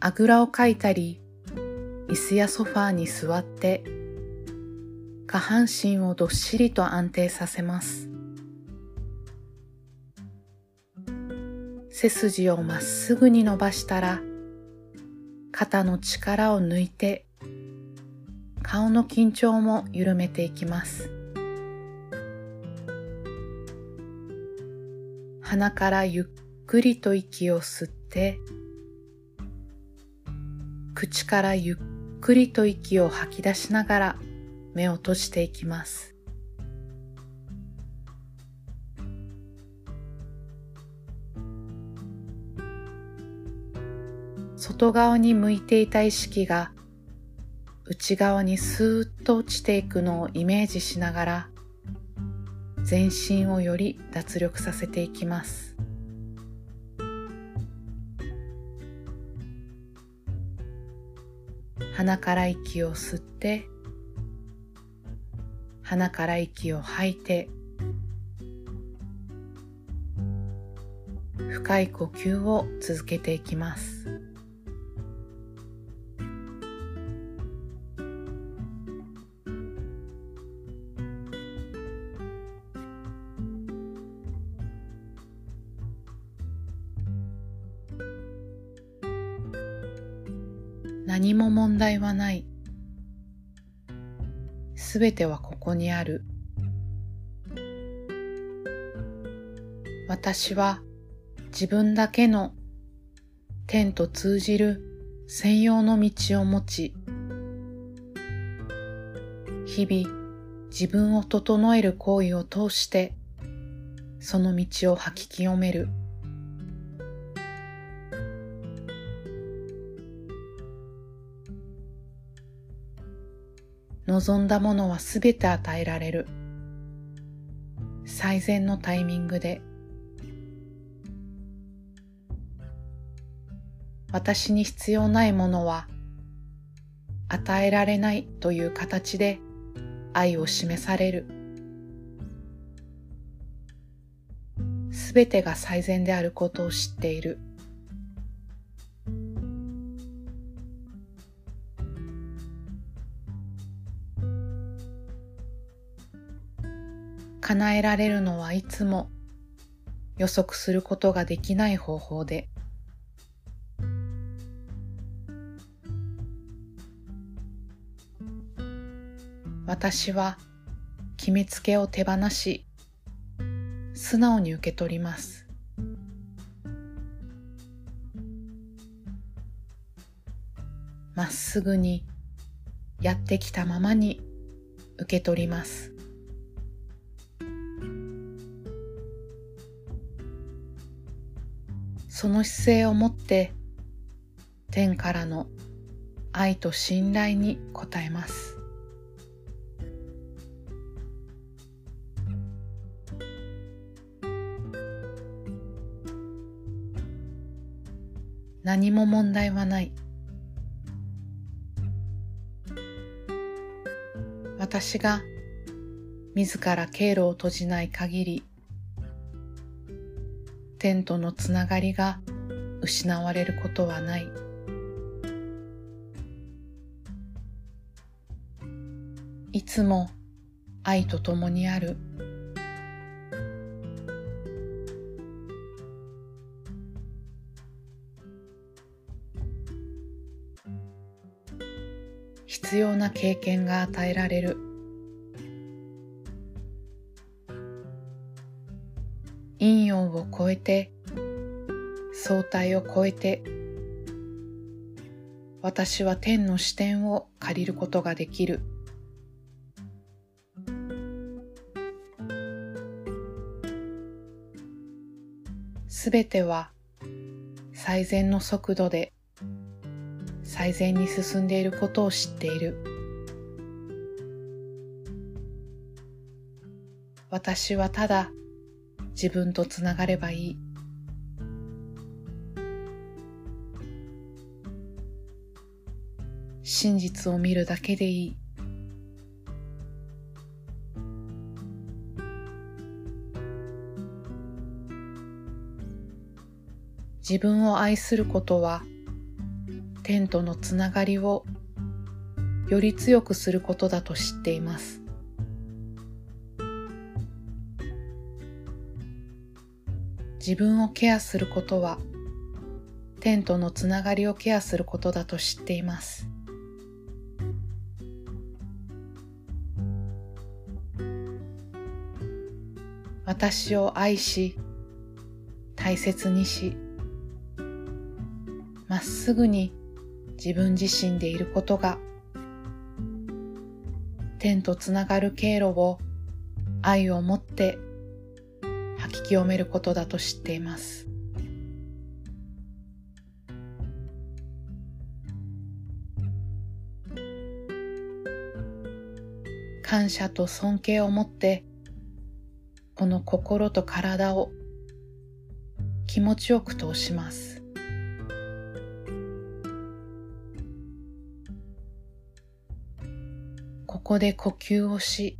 あぐらをかいたり、椅子やソファーに座って下半身をどっしりと安定させます。背筋をまっすぐに伸ばしたら肩の力を抜いて顔の緊張も緩めていきます鼻からゆっくりと息を吸って口からゆっくりと息を吐き出しながら目を閉じていきます。外側に向いていた意識が内側にスーッと落ちていくのをイメージしながら全身をより脱力させていきます。鼻から息を吸って鼻から息を吐いて深い呼吸を続けていきます。何も問題はない。すべてはここにある。私は自分だけの天と通じる専用の道を持ち、日々自分を整える行為を通してその道を吐き清める。望んだものはすべて与えられる。最善のタイミングで。私に必要ないものは与えられないという形で愛を示される。すべてが最善であることを知っている。叶えられるのはいつも予測することができない方法で。私は決めつけを手放し素直に受け取ります。まっすぐにやってきたままに受け取ります。その姿勢を持って天からの愛と信頼に応えます。何も問題はない。私が自ら経路を閉じない限り天とのつながりが失われることはない。いつも愛と共にある。必要な経験が与えられる。を超えて相対を超えて私は天の視点を借りることができる。すべては最善の速度で最善に進んでいることを知っている。私はただ自分とつながればいい。真実を見るだけでいい。自分を愛することは天とのつながりをより強くすることだと知っています。自分をケアすることは天とのつながりをケアすることだと知っています。私を愛し大切にしまっすぐに自分自身でいることが天とつながる経路を愛を持ってき清めることだと知っています。感謝と尊敬を持ってこの心と体を気持ちよく通します。ここで呼吸をし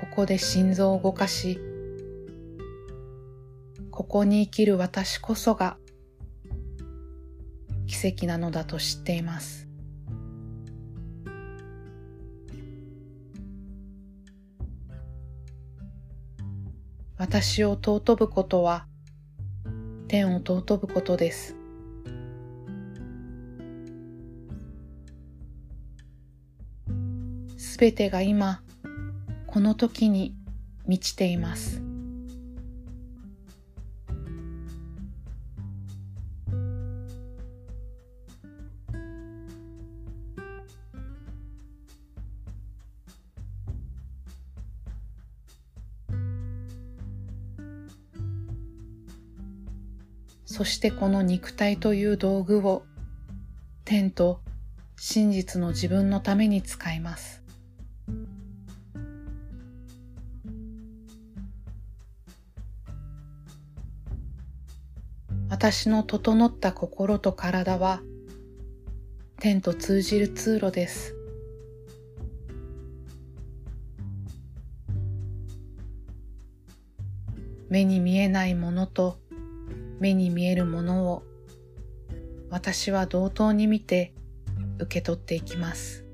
ここで心臓を動かしここに生きる私こそが奇跡なのだと知っています私を尊ぶことは天を尊ぶことです。すべてが今、この時に満ちています。そしてこの肉体という道具を天と真実の自分のために使います。私の整った心と体は天と通じる通路です。目に見えないものと目に見えるものを私は同等に見て受け取っていきます。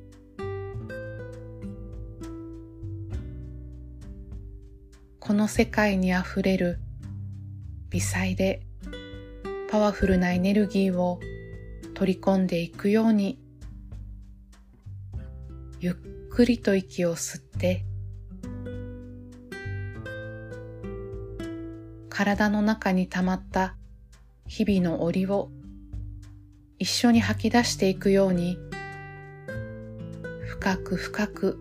この世界にあふれる微細でパワフルなエネルギーを取り込んでいくようにゆっくりと息を吸って体の中に溜まった日々の檻を一緒に吐き出していくように深く深く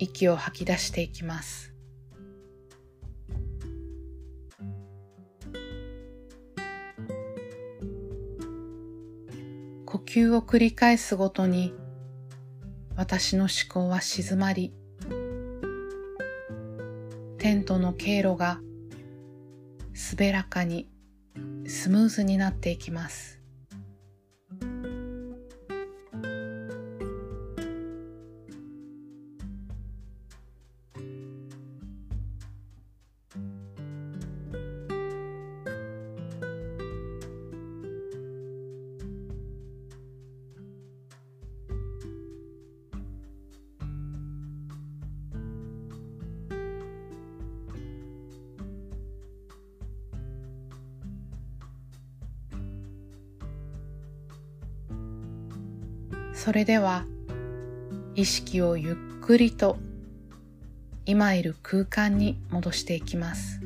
息を吐き出していきます。呼吸を繰り返すごとに私の思考は静まりテントの経路が滑らかにスムーズになっていきます。それでは意識をゆっくりと今いる空間に戻していきます。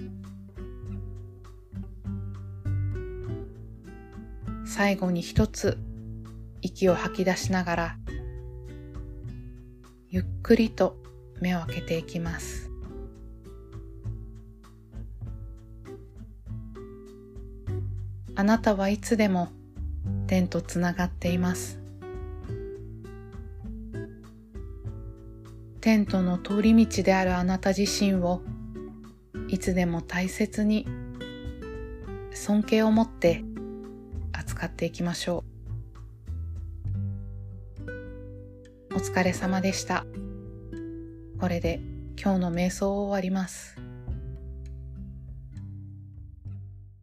最後に一つ息を吐き出しながらゆっくりと目を開けていきます。あなたはいつでも天とつながっています。テントの通り道であるあなた自身をいつでも大切に尊敬を持って扱っていきましょう。お疲れ様でした。これで今日の瞑想を終わります。